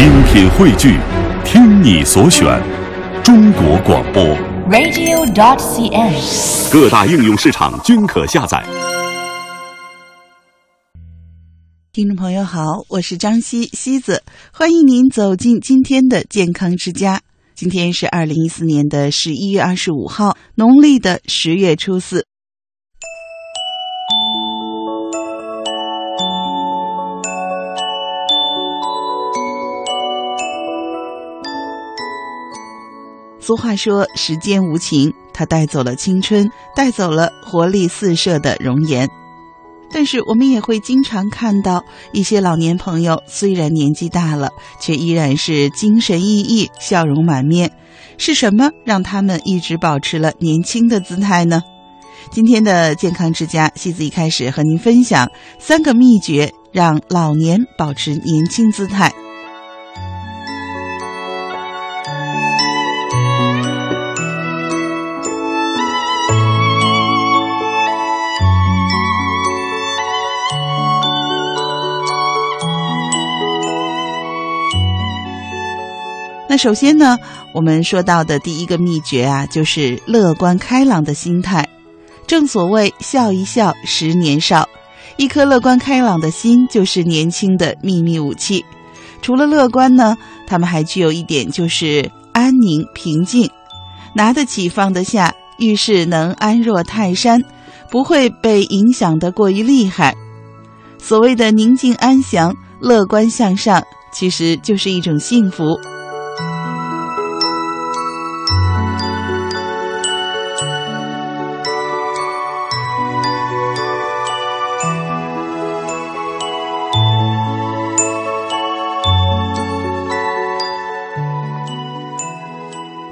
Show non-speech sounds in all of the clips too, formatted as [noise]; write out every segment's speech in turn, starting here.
精品汇聚，听你所选，中国广播。radio.dot.cn，。各大应用市场均可下载。听众朋友好，我是张西西子，欢迎您走进今天的健康之家。今天是二零一四年的十一月二十五号，农历的十月初四。俗话说：“时间无情，它带走了青春，带走了活力四射的容颜。”但是我们也会经常看到一些老年朋友，虽然年纪大了，却依然是精神奕奕、笑容满面。是什么让他们一直保持了年轻的姿态呢？今天的健康之家，西子一开始和您分享三个秘诀，让老年保持年轻姿态。那首先呢，我们说到的第一个秘诀啊，就是乐观开朗的心态。正所谓笑一笑，十年少。一颗乐观开朗的心，就是年轻的秘密武器。除了乐观呢，他们还具有一点，就是安宁平静，拿得起放得下，遇事能安若泰山，不会被影响得过于厉害。所谓的宁静安详、乐观向上，其实就是一种幸福。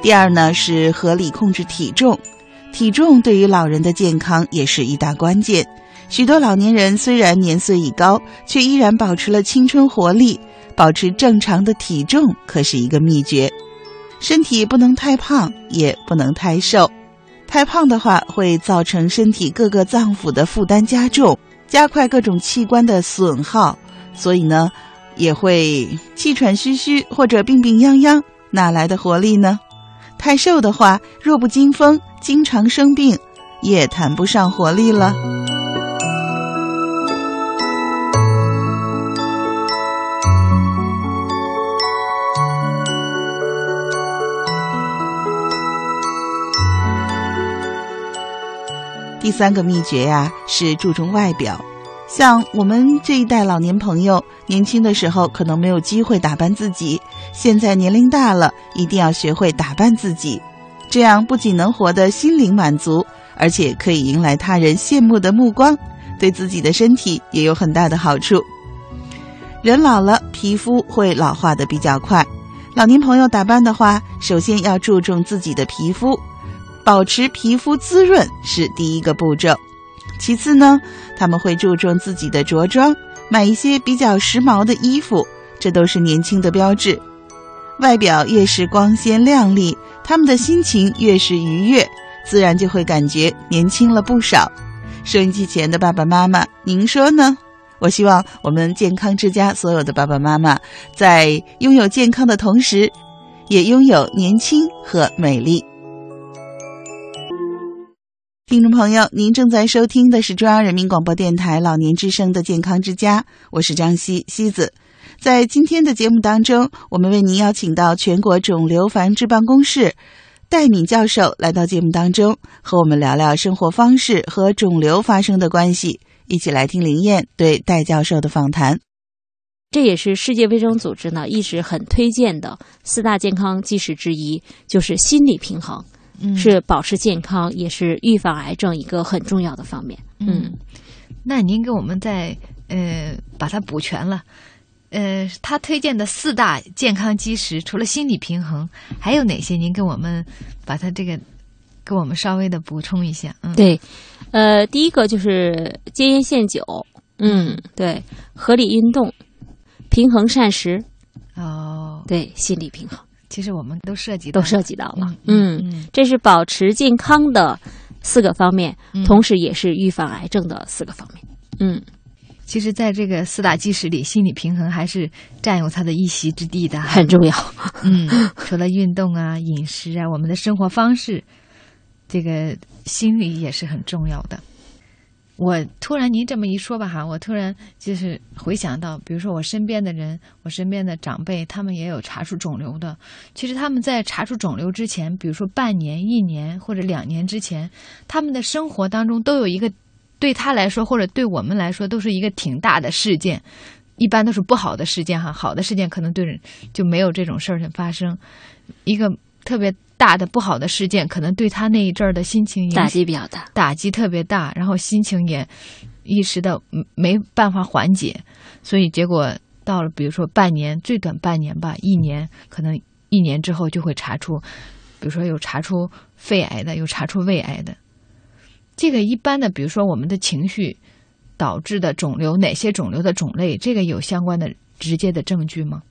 第二呢是合理控制体重，体重对于老人的健康也是一大关键。许多老年人虽然年岁已高，却依然保持了青春活力，保持正常的体重可是一个秘诀。身体不能太胖，也不能太瘦。太胖的话会造成身体各个脏腑的负担加重，加快各种器官的损耗，所以呢，也会气喘吁吁或者病病殃殃，哪来的活力呢？太瘦的话，弱不禁风，经常生病，也谈不上活力了。第三个秘诀呀、是注重外表。像我们这一代老年朋友，年轻的时候可能没有机会打扮自己，现在年龄大了，一定要学会打扮自己，这样不仅能活得心灵满足，而且可以迎来他人羡慕的目光，对自己的身体也有很大的好处。人老了，皮肤会老化的比较快，老年朋友打扮的话，首先要注重自己的皮肤，保持皮肤滋润是第一个步骤。其次呢，他们会注重自己的着装，买一些比较时髦的衣服，这都是年轻的标志。外表越是光鲜亮丽，他们的心情越是愉悦，自然就会感觉年轻了不少。收音机前的爸爸妈妈，您说呢？我希望我们健康之家所有的爸爸妈妈，在拥有健康的同时，也拥有年轻和美丽。听众朋友，您正在收听的是中央人民广播电台老年之声的健康之家，我是张西西子。在今天的节目当中，我们为您邀请到全国肿瘤防治办公室戴敏教授来到节目当中，和我们聊聊生活方式和肿瘤发生的关系。一起来听林燕对戴教授的访谈。这也是世界卫生组织呢一直很推荐的四大健康基石之一，就是心理平衡，嗯是保持健康，也是预防癌症一个很重要的方面。嗯，那您给我们再呃把它补全了。呃，他推荐的四大健康基石，除了心理平衡，还有哪些？您给我们把它这个给我们稍微的补充一下。嗯，，对，呃，第一个就是戒烟限酒，嗯，对，合理运动，平衡膳食，哦，对，心理平衡其实我们都涉及到都涉及到了。嗯嗯，这是保持健康的四个方面，嗯同时也是预防癌症的四个方面。嗯，其实，在这个四大基石里，心理平衡还是占有它的一席之地的。很重要。嗯，除了运动啊、饮食啊，我们的生活方式，这个心理也是很重要的。我突然您这么一说吧，哈，我突然就是回想到，比如说我身边的人，我身边的长辈，他们也有查出肿瘤的。其实他们在查出肿瘤之前，比如说半年、一年或者两年之前，他们的生活当中都有一个对他来说或者对我们来说都是一个挺大的事件，一般都是不好的事件哈，好的事件可能对人就没有这种事儿发生，一个特别。大的不好的事件，可能对他那一阵儿的心情打击比较大，打击特别大，然后心情也一时的没办法缓解，所以结果到了，比如说半年，最短半年吧，一年，可能一年之后就会查出，比如说有查出肺癌的，有查出胃癌的。这个一般的，比如说我们的情绪导致的肿瘤，哪些肿瘤的种类，这个有相关的直接的证据吗？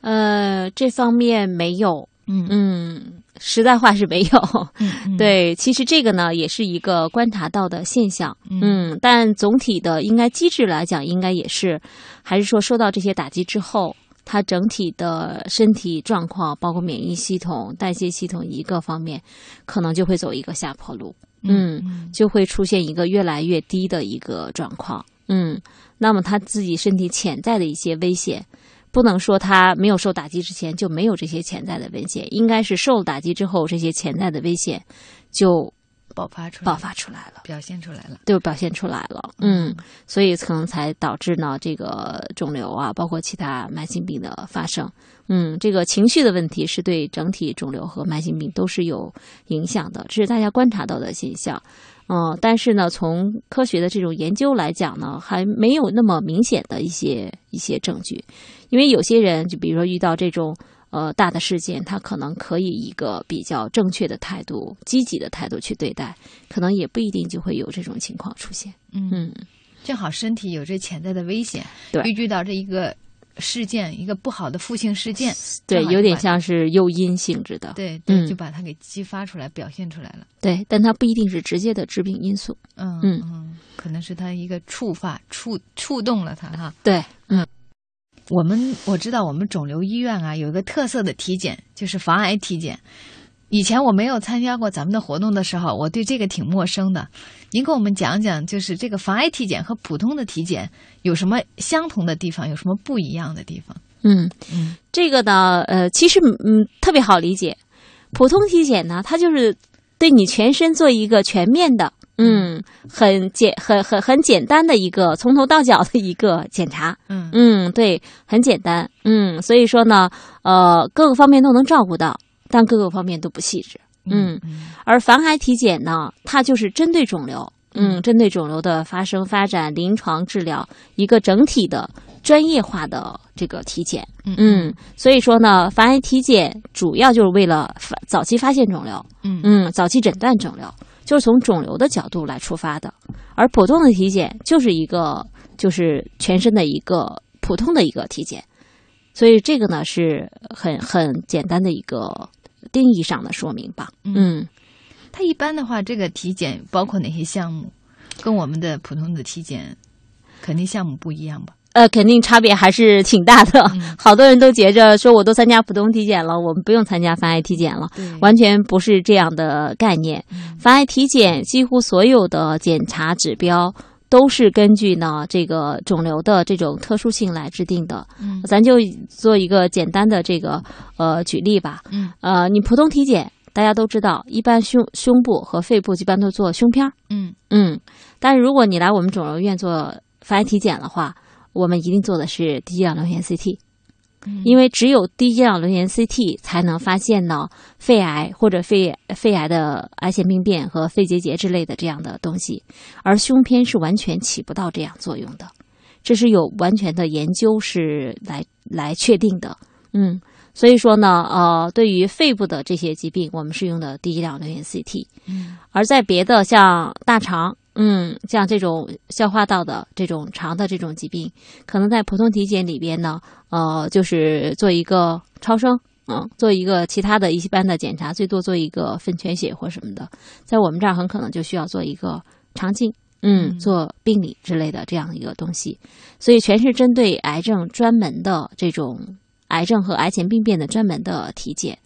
呃，这方面没有。嗯嗯，实在话是没有。嗯，[laughs] 对，其实这个呢也是一个观察到的现象。嗯，但总体的应该机制来讲，应该也是，还是说受到这些打击之后，他整体的身体状况，包括免疫系统、代谢系统一个方面，可能就会走一个下坡路。嗯，就会出现一个越来越低的一个状况。嗯，那么他自己身体潜在的一些危险。不能说他没有受打击之前就没有这些潜在的危险，应该是受打击之后，这些潜在的危险就爆发出爆发出来了，表现出来了，对表现出来了。嗯，所以可能才导致呢这个肿瘤啊，包括其他慢性病的发生。嗯，这个情绪的问题是对整体肿瘤和慢性病都是有影响的，这是大家观察到的现象。嗯，但是呢，从科学的这种研究来讲呢，还没有那么明显的一些一些证据。因为有些人，就比如说遇到这种呃大的事件，他可能可以一个比较正确的态度、积极的态度去对待，可能也不一定就会有这种情况出现。嗯，正好身体有这潜在的危险，对，遇到这一个。事件一个不好的负性事件，对，有点像是诱因性质的，对，对，就把它给激发出来，表现出来了。对，但它不一定是直接的致病因素。嗯嗯，可能是它一个触发、触触动了它哈。对，嗯，我们我知道我们肿瘤医院啊有一个特色的体检，就是防癌体检。以前我没有参加过咱们的活动的时候，我对这个挺陌生的。您给我们讲讲，就是这个防癌体检和普通的体检有什么相同的地方，有什么不一样的地方？嗯嗯，这个呢，呃，其实嗯特别好理解。普通体检呢，它就是对你全身做一个全面的，嗯，很简很很很简单的一个从头到脚的一个检查。嗯。嗯，对，很简单。嗯，所以说呢，呃，各个方面都能照顾到。但各个方面都不细致，嗯，而防癌体检呢，它就是针对肿瘤，嗯，针对肿瘤的发生、发展、临床治疗一个整体的专业化的这个体检，嗯，所以说呢，防癌体检主要就是为了早期发现肿瘤，嗯。嗯，早期诊断肿瘤，就是从肿瘤的角度来出发的，而普通的体检就是一个就是全身的一个普通的一个体检，所以这个呢是很很简单的一个。定义上的说明吧。嗯，它一般的话，这个体检包括哪些项目？跟我们的普通的体检肯定项目不一样吧？呃，肯定差别还是挺大的。[laughs] 好多人都觉着说，我都参加普通体检了，我们不用参加防癌体检了。完全不是这样的概念。防癌体检几乎所有的检查指标。都是根据呢这个肿瘤的这种特殊性来制定的。嗯，咱就做一个简单的这个呃举例吧。嗯，呃，你普通体检大家都知道，一般胸胸部和肺部一般都做胸片儿。嗯嗯，但是如果你来我们肿瘤医院做防癌体检的话，我们一定做的是低剂量螺旋 CT。因为只有低剂量螺旋 CT 才能发现呢肺癌或者肺肺癌的癌前病变和肺结节之类的这样的东西，而胸片是完全起不到这样作用的，这是有完全的研究是来来确定的。嗯，所以说呢，呃，对于肺部的这些疾病，我们是用的低剂量流线 CT。嗯，而在别的像大肠。嗯，像这种消化道的这种肠的这种疾病，可能在普通体检里边呢，呃，就是做一个超声，嗯，做一个其他的一般的检查，最多做一个粪全血或什么的。在我们这儿很可能就需要做一个肠镜，嗯，嗯做病理之类的这样一个东西，所以全是针对癌症专门的这种癌症和癌前病变的专门的体检。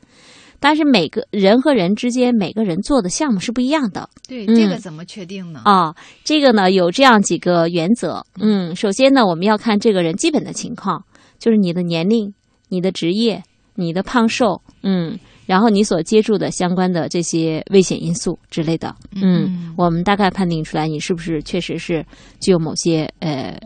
但是每个人和人之间，每个人做的项目是不一样的对，嗯这个怎么确定呢？啊。这个呢有这样几个原则，嗯，首先呢我们要看这个人基本的情况，就是你的年龄、你的职业、你的胖瘦，嗯，然后你所接触的相关的这些危险因素之类的，嗯，我们大概判定出来你是不是确实是具有某些呃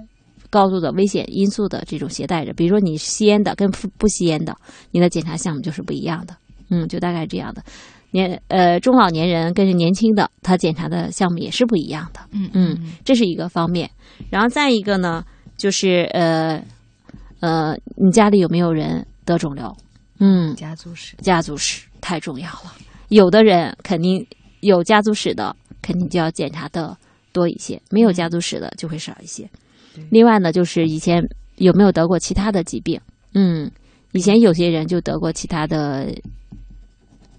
高度的危险因素的这种携带者。比如说你吸烟的跟不不吸烟的，你的检查项目就是不一样的。嗯，就大概这样的。年呃中老年人跟年轻的，他检查的项目也是不一样的。嗯嗯，这是一个方面。然后再一个呢，就是呃呃，你家里有没有人得肿瘤？嗯，家族史，家族史太重要了。有的人肯定有家族史的，肯定就要检查的多一些；没有家族史的就会少一些。另外呢，就是以前有没有得过其他的疾病？嗯，以前有些人就得过其他的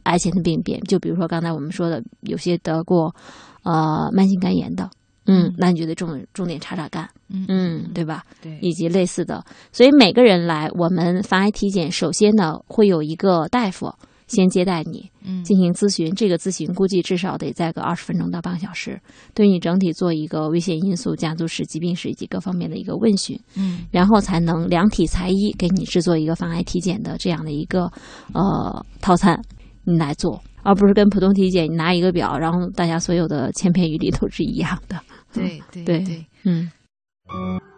癌前的病变，就比如说刚才我们说的，有些得过呃慢性肝炎的。嗯，那你就得重重点查查肝，嗯嗯，对吧？对，以及类似的。所以每个人来我们防癌体检，首先呢会有一个大夫先接待你嗯进行咨询，这个咨询估计至少得在个二十分钟到半个小时，对你整体做一个危险因素、家族史、疾病史以及各方面的一个问询，嗯然后才能量体裁衣给你制作一个防癌体检的这样的一个呃套餐，你来做。而不是跟普通体检，你拿一个表，然后大家所有的千篇一律都是一样的。对对对对，嗯，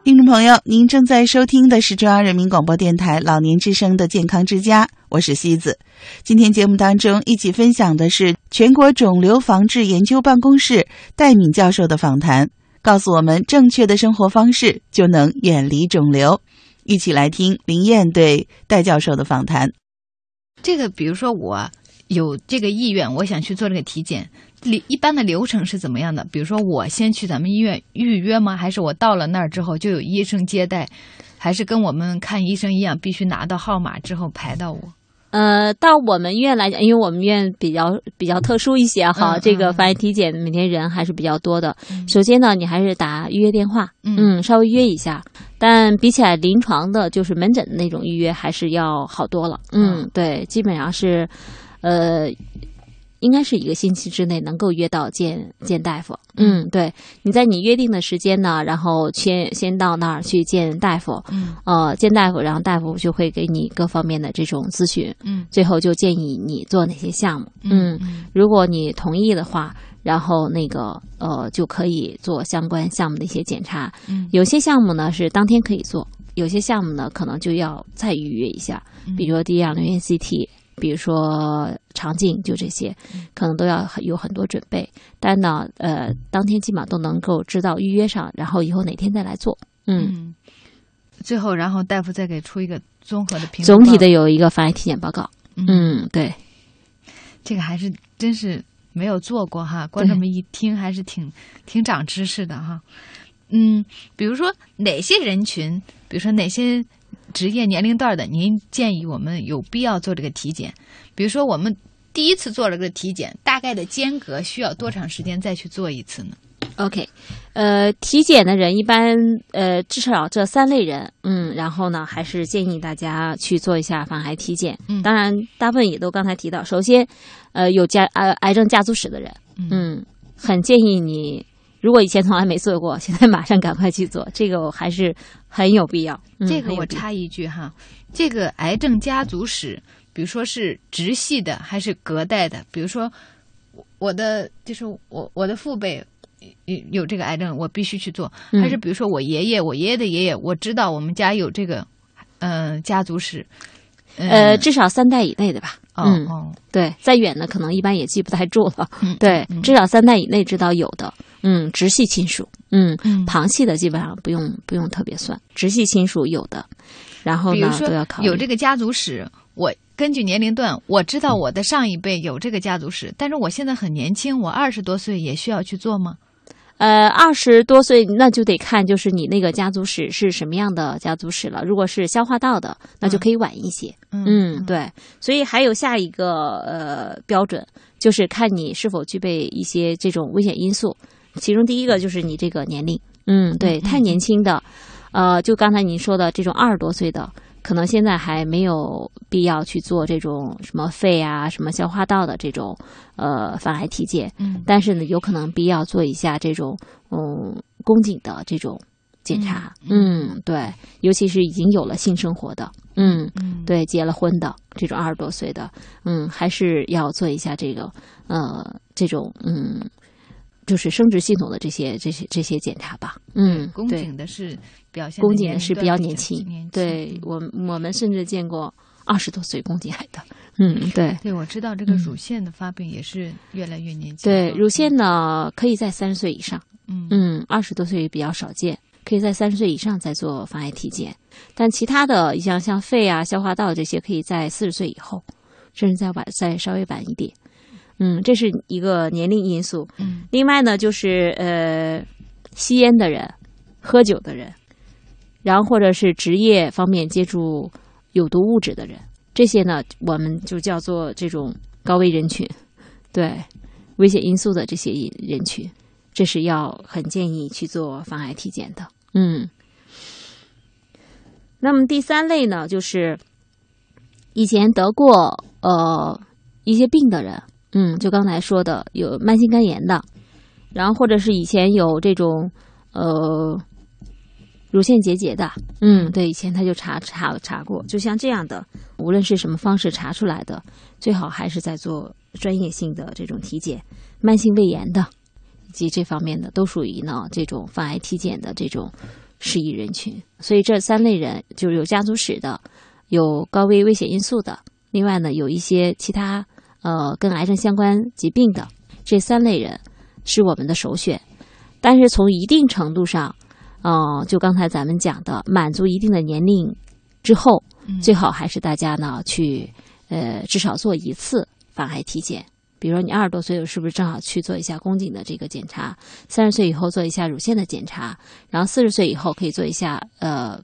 听众朋友，您正在收听的是中央人民广播电台老年之声的健康之家，我是西子。今天节目当中一起分享的是全国肿瘤防治研究办公室戴敏教授的访谈，告诉我们正确的生活方式就能远离肿瘤。一起来听林燕对戴教授的访谈。这个比如说我有这个意愿，我想去做这个体检，流一般的流程是怎么样的？比如说我先去咱们医院预约吗？还是我到了那儿之后就有医生接待？还是跟我们看医生一样，必须拿到号码之后排到我？呃，到我们医院来讲，因为我们医院比较比较特殊一些哈，嗯这个发现体检每天人还是比较多的。嗯首先呢，你还是打预约电话，嗯嗯，稍微约一下。但比起来临床的，就是门诊的那种预约，还是要好多了。嗯，嗯对，基本上是，呃。应该是一个星期之内能够约到见见大夫。嗯，对，你在你约定的时间呢，然后先先到那儿去见大夫，嗯呃，见大夫，然后大夫就会给你各方面的这种咨询，嗯最后就建议你做哪些项目。嗯如果你同意的话，然后那个呃就可以做相关项目的一些检查。嗯有些项目呢是当天可以做，有些项目呢可能就要再预约一下，嗯比如说低氧流源 CT。比如说肠镜，就这些，嗯可能都要很有很多准备。但呢，呃，当天基本上都能够知道预约上，然后以后哪天再来做。嗯，嗯，最后然后大夫再给出一个综合的评估总体的有一个防癌体检报告。嗯嗯，对，这个还是真是没有做过哈，光这么一听还是挺挺长知识的哈。嗯，比如说哪些人群，比如说哪些职业年龄段的，您建议我们有必要做这个体检？比如说我们第一次做了个体检，大概的间隔需要多长时间再去做一次呢？OK，呃，体检的人一般呃至少这三类人，嗯，然后呢，还是建议大家去做一下防癌体检。嗯当然，大部分也都刚才提到，首先，呃，有家呃癌症家族史的人，嗯嗯，很建议你，如果以前从来没做过，现在马上赶快去做，这个我还是很有必要。嗯这个我插一句哈，这个癌症家族史，比如说是直系的还是隔代的？比如说我我的就是我我的父辈有有这个癌症，我必须去做，嗯还是比如说我爷爷我爷爷的爷爷，我知道我们家有这个嗯、呃家族史，嗯、呃，至少三代以内的吧。哦、嗯哦，对，再远的可能一般也记不太住了。嗯对，嗯至少三代以内知道有的，嗯，直系亲属，嗯，嗯旁系的基本上不用不用特别算，直系亲属有的，然后呢都要考虑有这个家族史，我根据年龄段，我知道我的上一辈有这个家族史，但是我现在很年轻，我二十多岁也需要去做吗？呃，二十多岁那就得看就是你那个家族史是什么样的家族史了。如果是消化道的，那就可以晚一些。嗯，对。所以还有下一个呃标准，就是看你是否具备一些这种危险因素。其中第一个就是你这个年龄，嗯，对，太年轻的，呃，就刚才您说的这种二十多岁的，可能现在还没有必要去做这种什么肺啊、什么消化道的这种呃防癌体检，嗯。但是呢，有可能必要做一下这种嗯宫颈的这种检查，嗯，对，尤其是已经有了性生活的，嗯，嗯，对，结了婚的这种二十多岁的，嗯，还是要做一下这个呃这种嗯。就是生殖系统的这些这些这些检查吧，嗯，宫颈的是表现宫颈的是比较年轻，年轻。对嗯我我们甚至见过二十多岁宫颈癌的，嗯，对对，我知道这个嗯乳腺的发病也是越来越年轻。对，乳腺呢可以在三十岁以上，嗯，嗯，二十多岁比较少见，可以在三十岁以上再做防癌体检，但其他的像像肺啊、消化道这些，可以在四十岁以后，甚至再晚再稍微晚一点，嗯，这是一个年龄因素。嗯另外呢，就是呃，吸烟的人、喝酒的人，然后或者是职业方面接触有毒物质的人，这些呢，我们就叫做这种高危人群，对危险因素的这些人群，这是要很建议去做防癌体检的。嗯，那么第三类呢，就是以前得过呃一些病的人，嗯，就刚才说的有慢性肝炎的，然后或者是以前有这种呃乳腺结节的，嗯，对，以前他就查查查过，就像这样的，无论是什么方式查出来的，最好还是在做专业性的这种体检，慢性胃炎的以及这方面的都属于呢这种防癌体检的这种适宜人群。所以这三类人就是有家族史的，有高危危险因素的，另外呢有一些其他呃跟癌症相关疾病的，这三类人是我们的首选。但是从一定程度上，呃，就刚才咱们讲的，满足一定的年龄之后，嗯最好还是大家呢去呃至少做一次防癌体检。比如说你二十多岁，是不是正好去做一下宫颈的这个检查？三十岁以后做一下乳腺的检查，然后四十岁以后可以做一下呃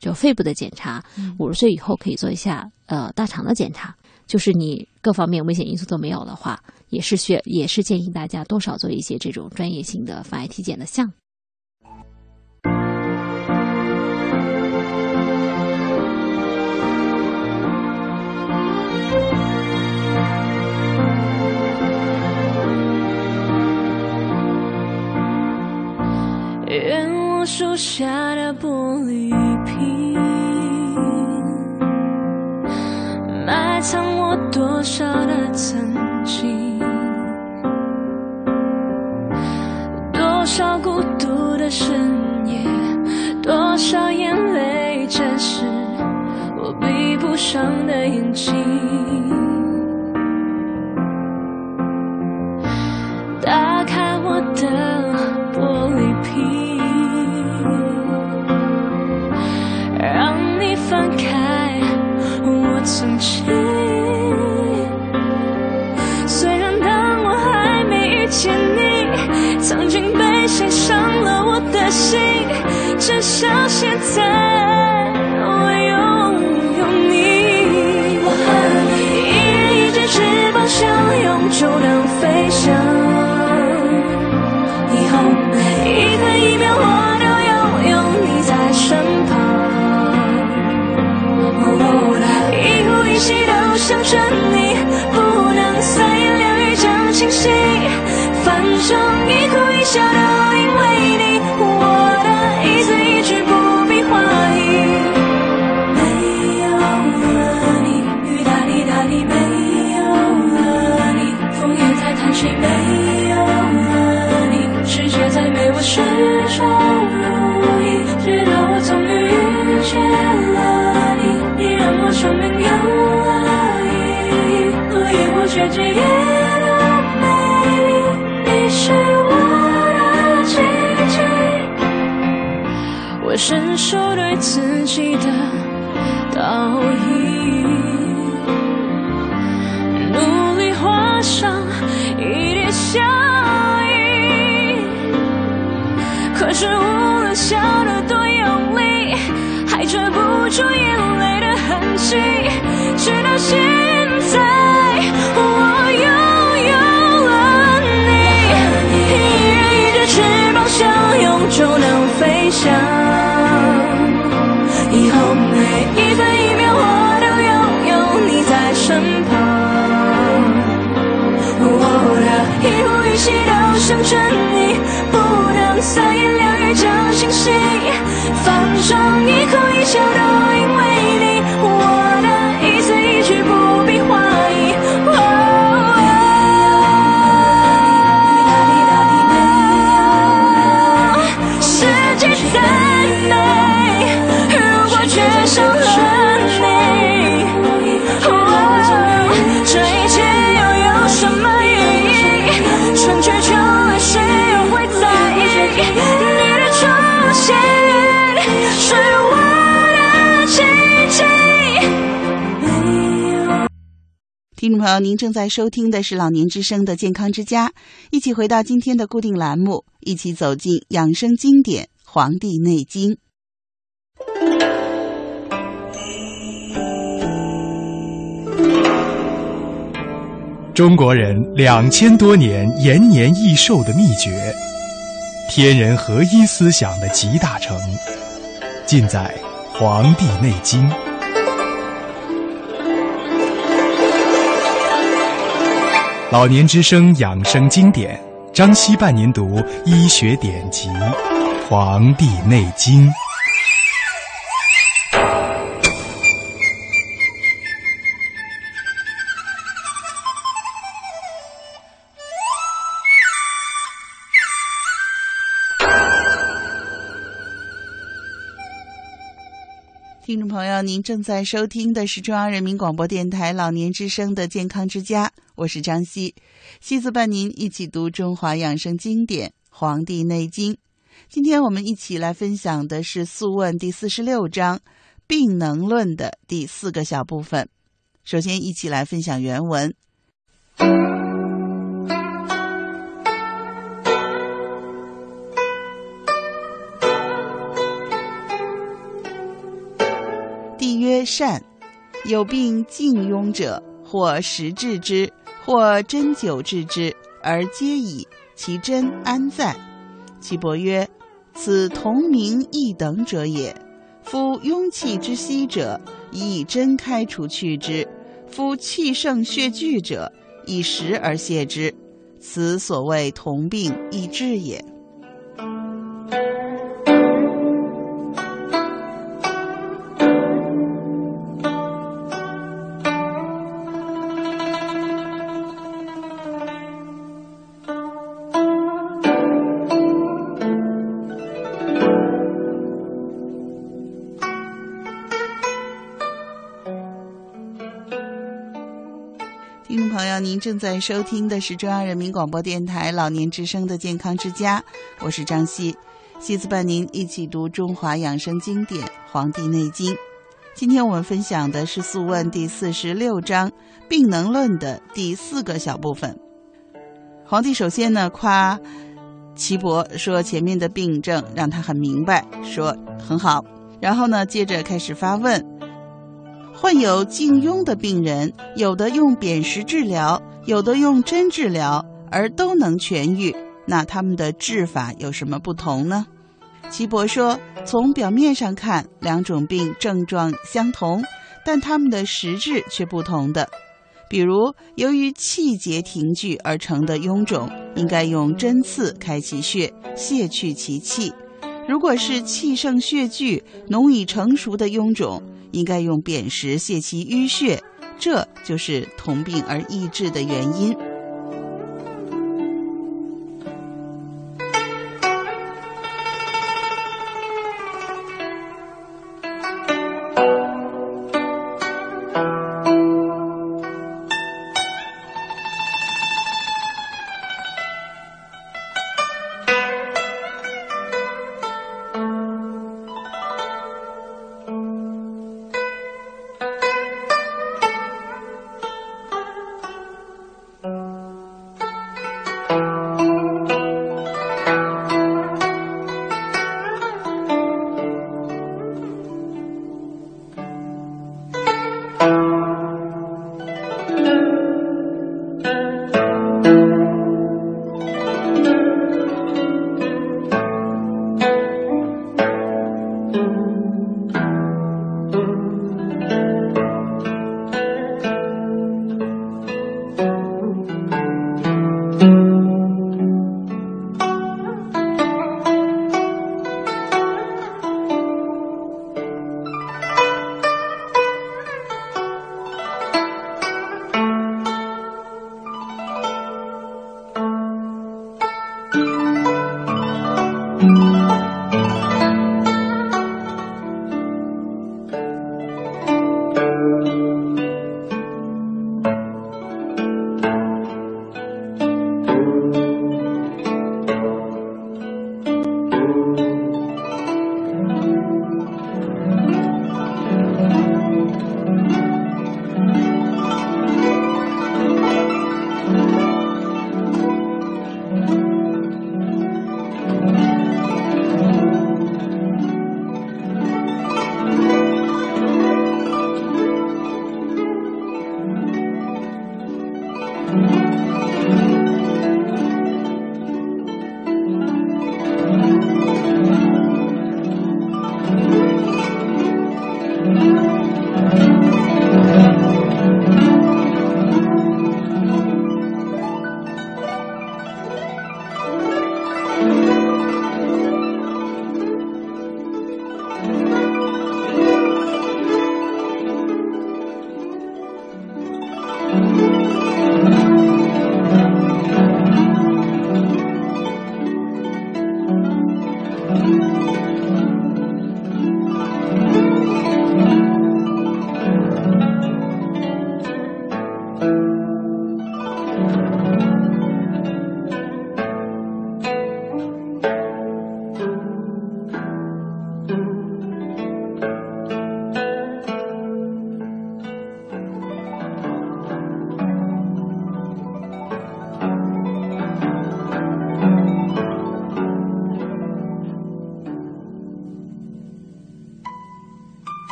就肺部的检查，五十岁以后可以做一下呃大肠的检查。就是你各方面危险因素都没有的话，也是需也是建议大家多少做一些这种专业性的防癌体检的项目。愿我手下的玻璃多少的曾经，多少孤独的深夜，多少眼泪，沾湿我闭不上的眼睛。打开我的心，至少现在。我伸手对自己的道义，努力画上一点笑意。可是无论笑得多用力，还遮不住眼泪的痕迹。直到现在，我拥有了你，一人一只翅膀，相拥就能飞翔想着你，不能三言两语就清晰，反正一哭一笑都因为你，我听众朋友，您正在收听的是老年之声的健康之家，一起回到今天的固定栏目，一起走进养生经典《黄帝内经》。中国人两千多年延年益寿的秘诀，天人合一思想的集大成，尽在《黄帝内经》。老年之声养生经典，张希伴您读医学典籍《黄帝内经》。听众朋友，您正在收听的是中央人民广播电台老年之声的健康之家，我是张希，希子伴您一起读中华养生经典《黄帝内经》。今天我们一起来分享的是《素问》第四十六章《病能论》的第四个小部分。首先，一起来分享原文。善。有病静庸者，或食治之，或针灸治之，而皆矣。其真安在？”岐伯曰：“此同名异等者也。夫壅气之息者，以针开除去之；夫气盛血聚者，以食而泻之。此所谓同病异治也。”正在收听的是中央人民广播电台老年之声的健康之家，我是张希，希子伴您一起读中华养生经典《黄帝内经》。今天我们分享的是《素问》第四十六章《病能论》的第四个小部分。皇帝首先呢夸岐伯说前面的病症让他很明白，说很好，然后呢接着开始发问。患有静痈的病人，有的用砭石治疗，有的用针治疗，而都能痊愈。那他们的治法有什么不同呢？岐伯说，从表面上看，两种病症状相同，但他们的实质却不同的。比如，由于气结停聚而成的臃肿，应该用针刺开其穴，泄去其气；如果是气盛血聚、脓已成熟的臃肿，应该用砭石泻其淤血，这就是同病而异治的原因。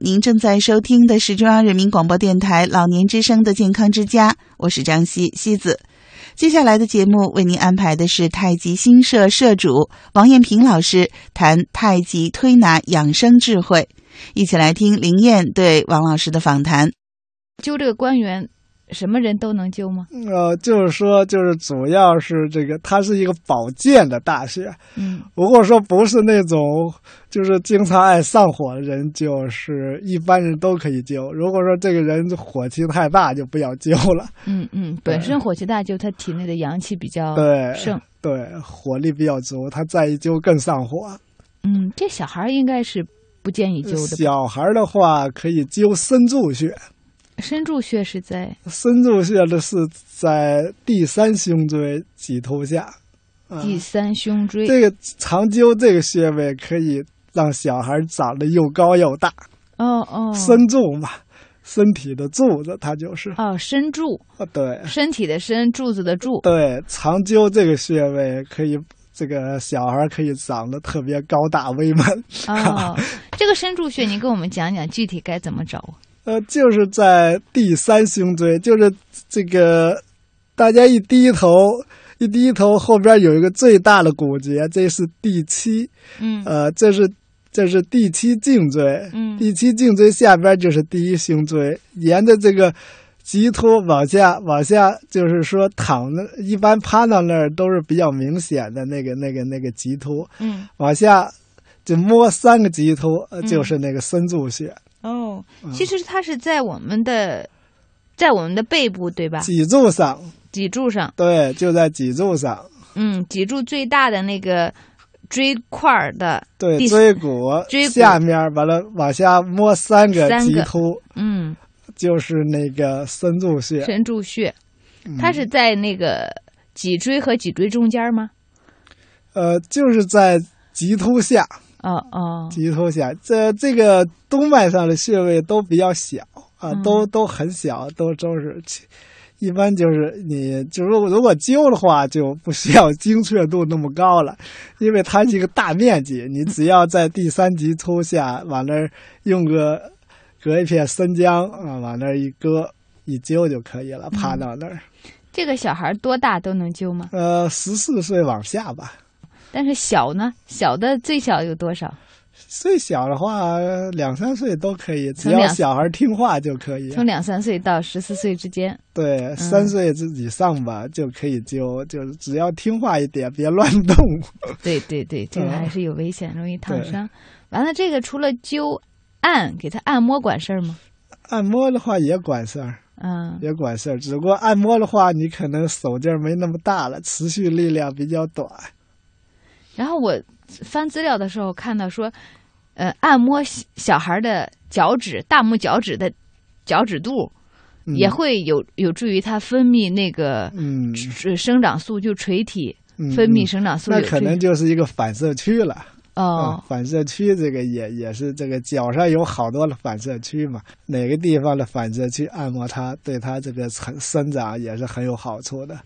您正在收听的是中央人民广播电台老年之声的健康之家，我是张希希子。接下来的节目为您安排的是太极新社社主王艳平老师谈太极推拿养生智慧，一起来听林燕对王老师的访谈。就这个官员，什么人都能灸吗？呃，就是说，就是主要是这个，它是一个保健的大穴。嗯如果说不是那种就是经常爱上火的人，就是一般人都可以灸。如果说这个人火气太大，就不要灸了。嗯嗯，本身火气大，就他体内的阳气比较对盛。对，火力比较足，他再一灸更上火。嗯，这小孩儿应该是不建议灸的。小孩的话可以灸身柱穴，身柱穴是在身柱穴的是在第三胸椎棘突下。啊第三胸椎。这个长灸这个穴位可以让小孩长得又高又大，哦哦，身柱嘛，身体的柱子，它就是。哦身柱，啊，对身体的身，柱子的柱。对，长灸这个穴位可以，这个小孩可以长得特别高大威猛。哦，这个身柱穴，您给我们讲讲具体该怎么找？呃，就是在第三胸椎，就是这个，大家一低头，一低头后边有一个最大的骨节，这是第七，嗯。呃，这是这是第七颈椎，嗯。第七颈椎下边就是第一胸椎，沿着这个棘突往下往下，就是说躺那，一般趴到那儿都是比较明显的那个那个那个棘突，嗯。往下就摸三个棘突，就是那个深柱穴。哦，嗯。其实它是在我们的，在我们的背部对吧？脊柱上，脊柱上，对，就在脊柱上，嗯，脊柱最大的那个椎块儿的，对，椎骨椎骨。下面完了往下摸三个三个。棘突，嗯，就是那个深柱穴。神柱穴，嗯。它是在那个脊椎和脊椎中间吗？呃，就是在棘突下，哦哦，棘突下，这这个动脉上的穴位都比较小啊，嗯都都很小，都都是。一般就是你，就是如果灸的话，就不需要精确度那么高了，因为它是一个大面积，你只要在第三级抽下往那儿用个隔一片生姜啊，往那儿一搁一灸就可以了，趴到那儿。这个小孩多大都能灸吗？呃，十四岁往下吧，但是小呢？小的最小有多少？最小的话两三岁都可以，只要小孩听话就可以。从两三岁到十四岁之间。对，三岁之以上吧、就可以灸，就是只要听话一点，别乱动。对对对，这个嗯还是有危险，容易烫伤。完了，这个除了灸、按，给他按摩管事儿吗？按摩的话也管事儿，嗯也管事儿，只不过按摩的话，你可能手劲儿没那么大了，持续力量比较短。然后我翻资料的时候看到说，呃，按摩小小孩的脚趾、大拇脚趾的脚趾肚，嗯、也会有有助于它分泌那个嗯呃生长素，就垂体嗯分泌嗯生长素。那可能就是一个反射区了。哦嗯，反射区这个也也是这个脚上有好多的反射区嘛，哪个地方的反射区按摩它，对它这个成生长也是很有好处的。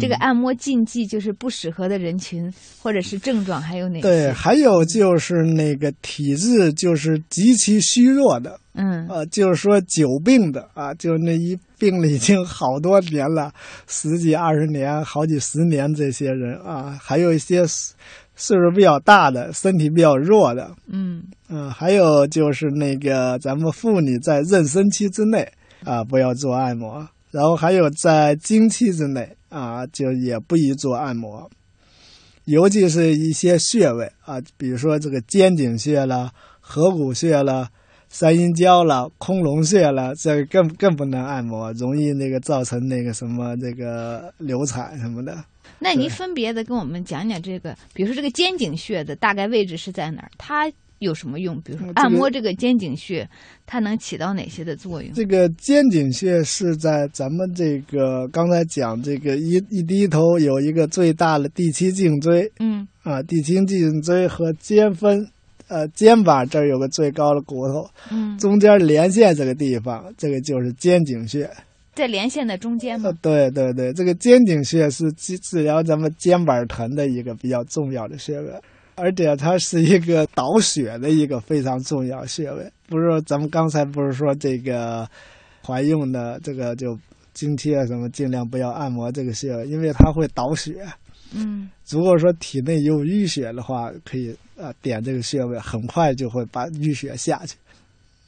这个按摩禁忌就是不适合的人群或者是症状还有哪些？对，还有就是那个体质就是极其虚弱的，嗯。呃，就是说久病的啊，就是那一病了已经好多年了，十几二十年、好几十年这些人啊，还有一些岁岁数比较大的、身体比较弱的，嗯。嗯，还有就是那个咱们妇女在妊娠期之内啊，不要做按摩，然后还有在经期之内啊，就也不宜做按摩，尤其是一些穴位啊，比如说这个肩颈穴啦、合谷穴啦、三阴交啦、空龙穴啦，这个更更不能按摩，容易那个造成那个什么这个流产什么的。那您分别的跟我们讲讲这个，比如说这个肩颈穴的大概位置是在哪儿？它有什么用？比如说按摩这个肩颈穴，它能起到哪些的作用？这个肩颈穴是在咱们这个刚才讲这个一一低头有一个最大的第七颈椎嗯啊，第七颈椎和肩分，呃，肩膀这儿有个最高的骨头，嗯，中间连线这个地方，这个就是肩颈穴。在连线的中间呃吗？，对对对，这个肩颈穴是治治疗咱们肩膀疼的一个比较重要的穴位，而且它是一个导血的一个非常重要穴位。不是说咱们刚才不是说这个怀孕的这个就经期啊什么，尽量不要按摩这个穴位，因为它会导血。嗯如果说体内有淤血的话，可以呃点这个穴位，很快就会把淤血下去。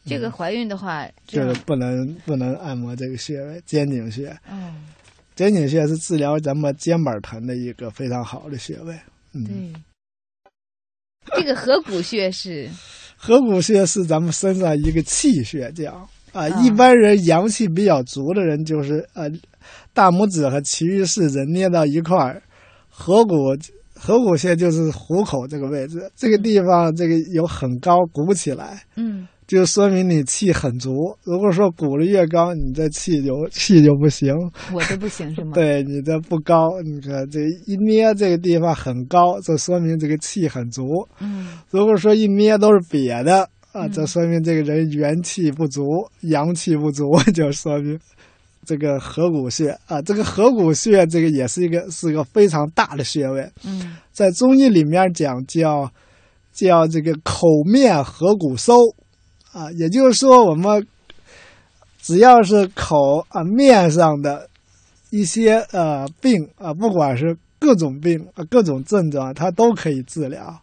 这个怀孕的话，就是不能不能按摩这个穴位，肩颈穴。嗯，肩颈穴是治疗咱们肩膀疼的一个非常好的穴位。嗯，对。[laughs] 这个合谷穴是？合谷穴是咱们身上一个气穴，这样。啊。啊。一般人阳气比较足的人，就是呃，大拇指和其余四指捏到一块儿，合谷合谷穴就是虎口这个位置，这个地方这个有很高鼓起来，嗯就说明你气很足。如果说鼓的越高，你这气就 [laughs] 气就不行。我这不行是吗？，[laughs] 对你这不高，你看这一捏这个地方很高，这说明这个气很足。嗯如果说一捏都是瘪的啊，嗯这说明这个人元气不足，阳气不足，[laughs] 就说明这个合谷穴啊，这个合谷穴这个也是一个是个非常大的穴位，嗯在中医里面讲叫叫这个口面合谷收啊，也就是说我们只要是口啊面上的一些呃病啊，不管是各种病啊各种症状，它都可以治疗，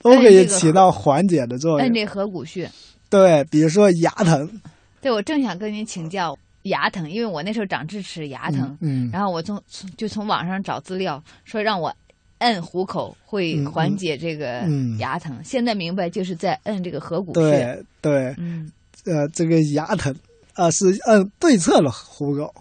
都可以起到缓解的作用。按这合谷穴。对，比如说牙疼，对，我正想跟您请教牙疼，因为我那时候长智齿牙疼，嗯，然后我从从就从网上找资料，说让我摁虎口会嗯缓解这个嗯牙疼。现在明白就是在摁这个合谷穴。对对，嗯，呃，这个牙疼啊是摁对侧的虎口。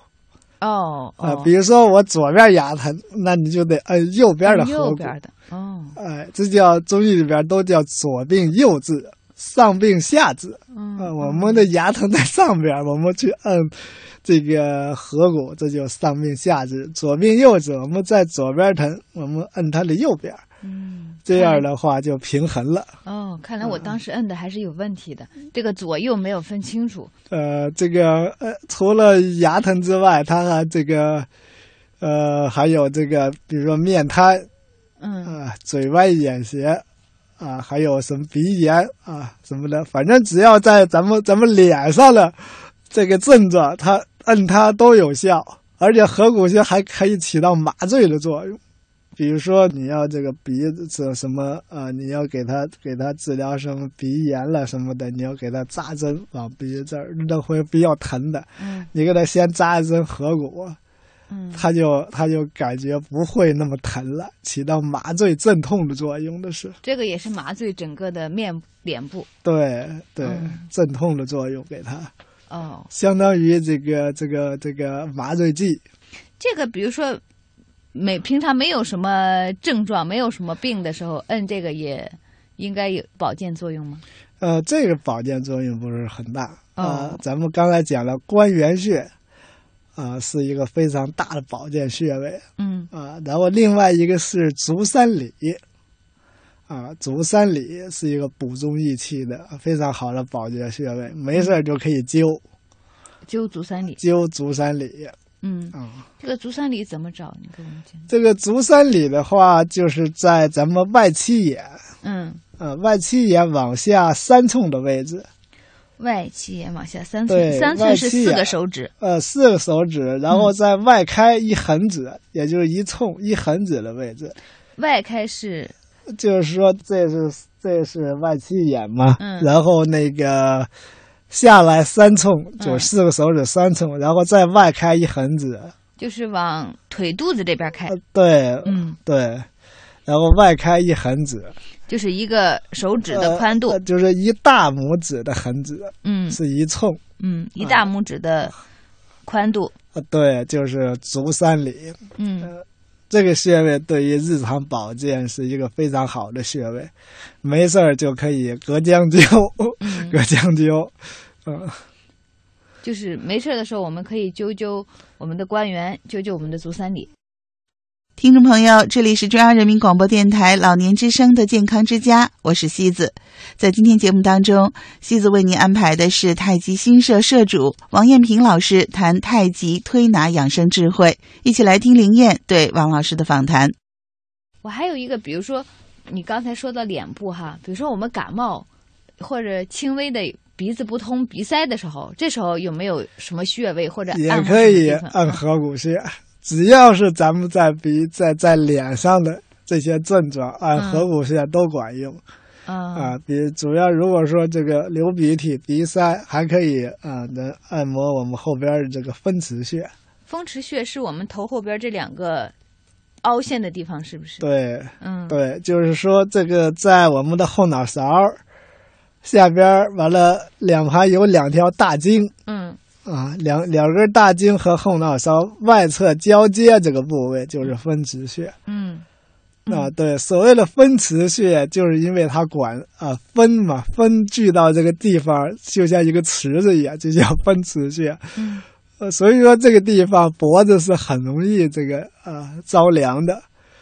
哦啊，哦，比如说我左边牙疼，那你就得摁右边的按合谷。右边的哦，哎，这叫中医里边都叫左病右治，上病下治。嗯啊，我们的牙疼在上边，[laughs] 我们去按这个合谷，这就上病下治；左病右治，我们在左边疼，我们按它的右边，嗯，这样的话就平衡了。哦，看来我当时摁的还是有问题的，这个左右没有分清楚。呃，这个呃，除了牙疼之外，它还这个呃，还有这个，比如说面瘫。嗯啊，嘴歪眼斜，啊，还有什么鼻炎啊什么的，反正只要在咱们咱们脸上的这个症状，它按它都有效，而且合谷穴还可以起到麻醉的作用。比如说你要这个鼻子什么啊，你要给他给他治疗什么鼻炎了什么的，你要给他扎针往鼻子这儿，那会比较疼的。嗯你给他先扎一针合谷，嗯，他就他就感觉不会那么疼了，起到麻醉镇痛的作用的是，这个也是麻醉整个的面脸部。对对，嗯。镇痛的作用给他，哦，相当于这个这个这个麻醉剂。这个比如说，没平常没有什么症状、没有什么病的时候，摁这个也应该有保健作用吗？呃，这个保健作用不是很大。啊、哦咱们刚才讲了关元穴，啊、是一个非常大的保健穴位嗯啊、然后另外一个是足三里，啊，足三里是一个补中益气的非常好的保健穴位，没事就可以灸灸足三里。灸足三里。嗯，啊。这个足三里怎么找？你给我们讲。这个足三里的话，就是在咱们外七眼，嗯，呃，外七眼往下三寸的位置，外七眼往下三寸，三寸是四个手指。呃，四个手指，然后再外开一横指，也就是一寸一横指的位置。外开是就是说，这是这是外七眼嘛，嗯。然后那个下来三寸，就是四个手指三寸，然后再外开一横指，就是往腿肚子这边开。呃，，对，嗯，对，然后外开一横指，就是一个手指的宽度。呃，就是一大拇指的横指嗯。是一寸，嗯，一大拇指的宽度，呃，对，就是足三里。嗯。这个穴位对于日常保健是一个非常好的穴位，没事儿就可以隔姜灸，嗯，隔姜灸，嗯。就是没事儿的时候，我们可以灸灸我们的关元，灸灸我们的足三里。听众朋友，这里是中央人民广播电台老年之声的健康之家，我是西子。在今天节目当中，西子为您安排的是太极新社社主王艳平老师谈太极推拿养生智慧，一起来听林燕对王老师的访谈。我还有一个，比如说你刚才说到脸部哈，比如说我们感冒或者轻微的鼻子不通、鼻塞的时候，这时候有没有什么穴位或者也可以按合谷穴，只要是咱们在鼻在在脸上的这些症状，按嗯合谷穴都管用、啊啊。比主要如果说这个流鼻涕、鼻塞，还可以啊，能按摩我们后边的这个风池穴。风池穴是我们头后边这两个凹陷的地方，是不是？对嗯，对，就是说这个在我们的后脑勺下边，完了两旁有两条大筋。嗯啊，两两根大筋和后脑勺外侧交接这个部位就是分池穴。嗯啊，对，所谓的分池穴，就是因为它管啊分嘛，分聚到这个地方，就像一个池子一样，就叫分池穴。嗯呃，所以说这个地方脖子是很容易这个啊着凉的，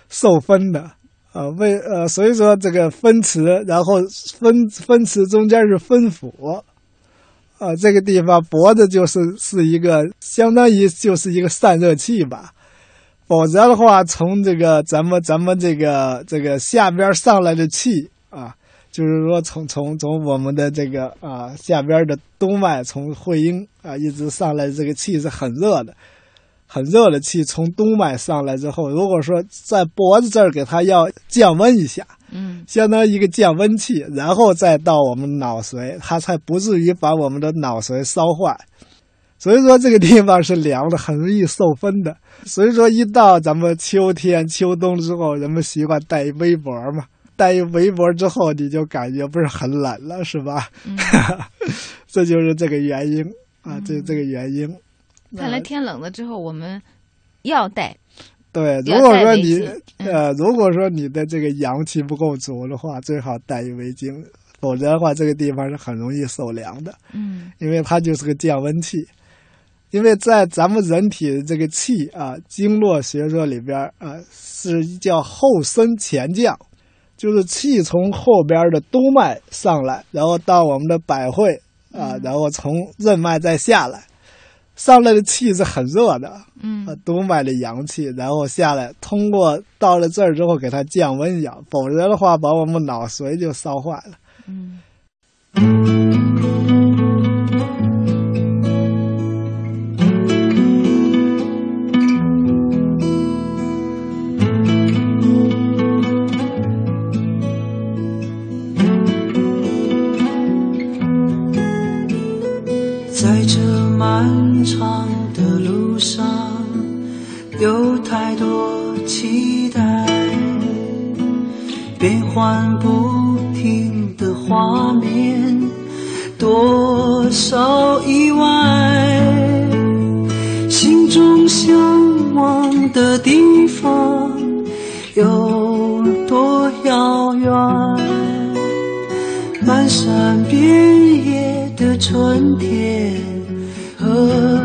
受风的。啊，为呃，所以说这个分池，然后分分池中间是分府，啊，这个地方脖子就是是一个相当于就是一个散热器吧，否则的话，从这个咱们咱们这个这个下边上来的气啊，就是说从从从我们的这个啊下边的动脉，从会阴啊一直上来，这个气是很热的，很热的气从督脉上来之后，如果说在脖子这儿给它要降温一下，嗯相当于一个降温器，然后再到我们脑髓，它才不至于把我们的脑髓烧坏。所以说这个地方是凉的，很容易受风的。[laughs] 所以说一到咱们秋天、秋冬之后，人们习惯戴一围脖嘛，戴一围脖之后，你就感觉不是很冷了，是吧？嗯，[laughs] 这就是这个原因啊，这这个原因。看来天冷了之后，我们要带。对，如果说你呃，如果说你的这个阳气不够足的话，最好带一围巾，否则的话，这个地方是很容易受凉的，嗯因为它就是个降温器。因为在咱们人体的这个气啊，经络学说里边啊，是叫后升前降，就是气从后边的督脉上来，然后到我们的百会啊，嗯然后从任脉再下来，上来的气是很热的，嗯呃，督脉的阳气，然后下来，通过到了这儿之后给它降温一下，否则的话把我们脑髓就烧坏了。嗯换不停的画面，多少意外，心中向往的地方有多遥远？漫山遍野的春天何